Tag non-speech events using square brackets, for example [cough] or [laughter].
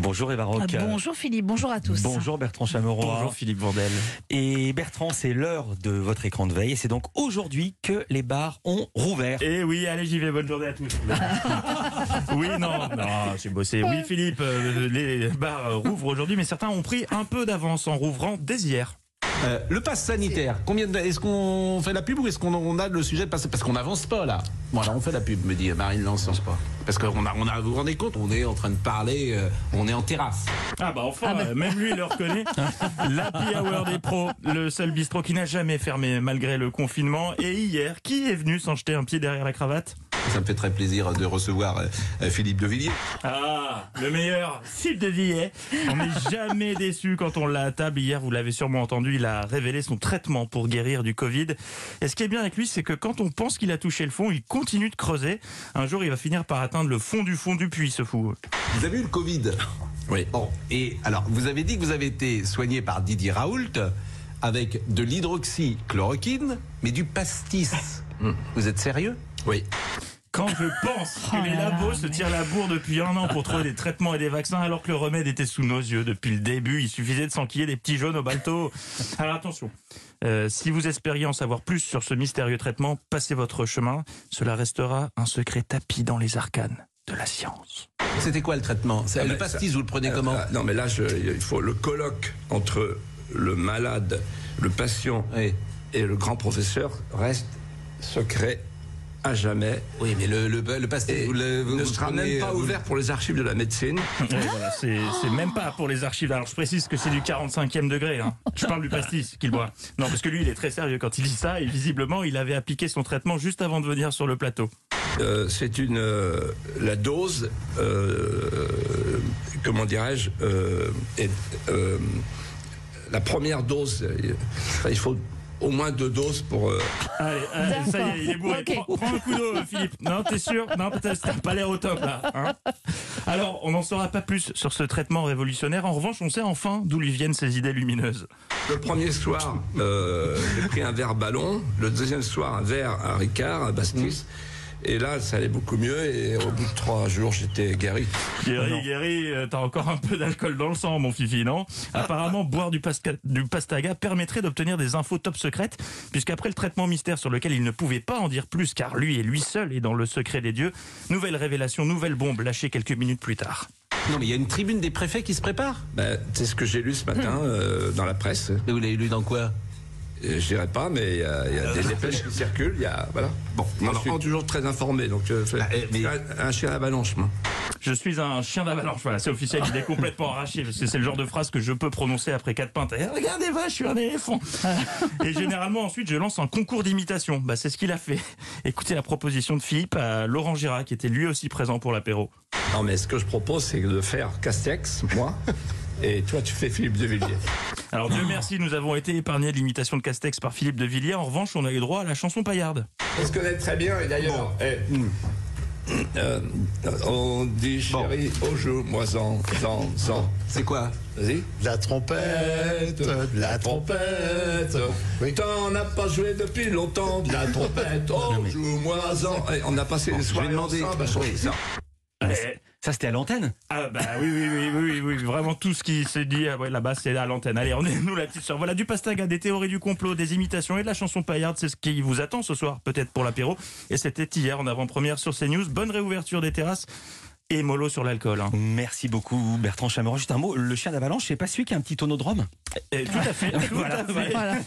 Bonjour Eva Rock. Ah, bonjour Philippe, bonjour à tous. Bonjour Bertrand Chameroy. Bonjour Philippe Bourdel. Et Bertrand, c'est l'heure de votre écran de veille et c'est donc aujourd'hui que les bars ont rouvert. Et oui, allez, j'y vais. Bonne journée à tous. [laughs] oui, non, non, j'ai bossé. Oui, Philippe, euh, les bars rouvrent aujourd'hui, mais certains ont pris un peu d'avance en rouvrant dès hier. Euh, le pass sanitaire, combien de- est-ce qu'on fait la pub ou est-ce qu'on on a le sujet de passer Parce qu'on n'avance pas là. Bon alors on fait la pub, me dit Marine Lançon. pas. Parce qu'on a, on a, vous vous rendez compte, on est en train de parler, euh, on est en terrasse. Ah bah enfin, euh, même lui il le reconnaît. [laughs] L'Happy Hour des pros, le seul bistrot qui n'a jamais fermé malgré le confinement. Et hier, qui est venu s'en jeter un pied derrière la cravate? Ça me fait très plaisir de recevoir euh, euh, Philippe Devilliers. Ah, le meilleur, Philippe de Villiers. On n'est [laughs] jamais déçu quand on l'a à table. Hier, vous l'avez sûrement entendu, il a révélé son traitement pour guérir du Covid. Et ce qui est bien avec lui, c'est que quand on pense qu'il a touché le fond, il continue de creuser. Un jour, il va finir par atteindre le fond du fond du puits, ce fou. Vous avez eu le Covid Oui. Bon, et alors vous avez dit que vous avez été soigné par Didier Raoult avec de l'hydroxychloroquine, mais du pastis. Vous êtes sérieux? Oui. Quand je pense que Oh les là là, labos se mais- tirent la bourre depuis un an pour trouver des traitements et des vaccins alors que le remède était sous nos yeux depuis le début, il suffisait de s'enquiller des petits jaunes au balto. Alors attention, euh, si vous espériez en savoir plus sur ce mystérieux traitement, passez votre chemin, cela restera un secret tapis dans les arcanes de la science. C'était quoi le traitement? C'est- Ah, Le pastis, vous le prenez comment? Ah, non, mais là, je- il faut le colloque entre le malade, le patient Oui. et le grand professeur reste secret à jamais. Oui, mais le, le, le ne sera même pas vous- ouvert pour les archives de la médecine. [laughs] Voilà, c'est même pas pour les archives. Alors je précise que c'est du 45e degré. hein. Je parle du pastis qu'il boit. Non, parce que lui, il est très sérieux quand il dit ça. Et visiblement, il avait appliqué son traitement juste avant de venir sur le plateau. Euh, c'est une euh, la dose, euh, comment dirais-je, euh, euh, la première dose. euh, il faut au moins deux doses pour. euh, Allez, allez, ça y est, il est bourré. Prends, prends un coup d'eau, Philippe. Non, t'es sûr Non, peut-être t'as pas l'air au top là. hein Alors, on n'en saura pas plus sur ce traitement révolutionnaire. En revanche, on sait enfin d'où lui viennent ces idées lumineuses. Le premier soir, euh, j'ai pris un verre ballon. Le deuxième soir, un verre à Ricard, à Bastis. Et là, ça allait beaucoup mieux. Et au bout de trois jours, j'étais guéri. Guéri, guéri, euh, t'as encore un peu d'alcool dans le sang, mon fifi, non? Apparemment, [laughs] boire du, pasca- du pastaga permettrait d'obtenir des infos top secrètes, puisqu'après le traitement mystère sur lequel il ne pouvait pas en dire plus, car lui et lui seul est dans le secret des dieux, nouvelle révélation, nouvelle bombe lâchée quelques minutes plus tard. Non, mais il y a une tribune des préfets qui se prépare? Ben, c'est ce que j'ai lu ce matin euh, dans la presse. Mais vous l'avez lu dans quoi? Je dirais pas, mais il y a, il y a des dépêches qui circulent. Il y a, voilà. Bon, on ensuite- rend toujours très informé. Donc, euh, fais- Ah, eh, mais- un, un chien à avalanche, moi. Je suis un chien d'avalanche, voilà, c'est officiel, il est complètement arraché, parce que c'est le genre de phrase que je peux prononcer après quatre pintes. Eh, regardez, va, je suis un éléphant. [laughs] Et généralement, ensuite, je lance un concours d'imitation. Bah, c'est ce qu'il a fait. Écoutez la proposition de Philippe à Laurent Girac, qui était lui aussi présent pour l'apéro. Non, mais ce que je propose, c'est de faire Castex, moi, [laughs] et toi, tu fais Philippe de Villiers. Alors, Dieu merci, nous avons été épargnés de l'imitation de Castex par Philippe de Villiers. En revanche, on a eu droit à la chanson paillarde. On se connaît très bien, et d'ailleurs, eh, euh, on dit chérie, au jour, moi, en, en, en. C'est quoi Vas-y. La trompette, la trompette. Oui. T'en as pas joué depuis longtemps, de la trompette, oh, joue-moi en. Eh, on a passé les je vais soirées demander- ensemble à chanter ça. Eh, Ça, c'était à l'antenne? Ah bah oui, oui, oui, oui, oui, vraiment tout ce qui se dit ah ouais, là-bas, c'est à l'antenne. Allez, on est nous la petite sœur. Voilà, du pastaga, des théories du complot, des imitations et de la chanson paillarde, c'est ce qui vous attend ce soir, peut-être pour l'apéro. Et c'était hier en avant-première sur CNews. Bonne réouverture des terrasses et mollo sur l'alcool. hein. Merci beaucoup, Bertrand Chameroy. Juste un mot, le chien d'avalanche, c'est pas celui qui a un petit tonneau de rhum? Et tout à fait, [laughs] tout à fait. Voilà.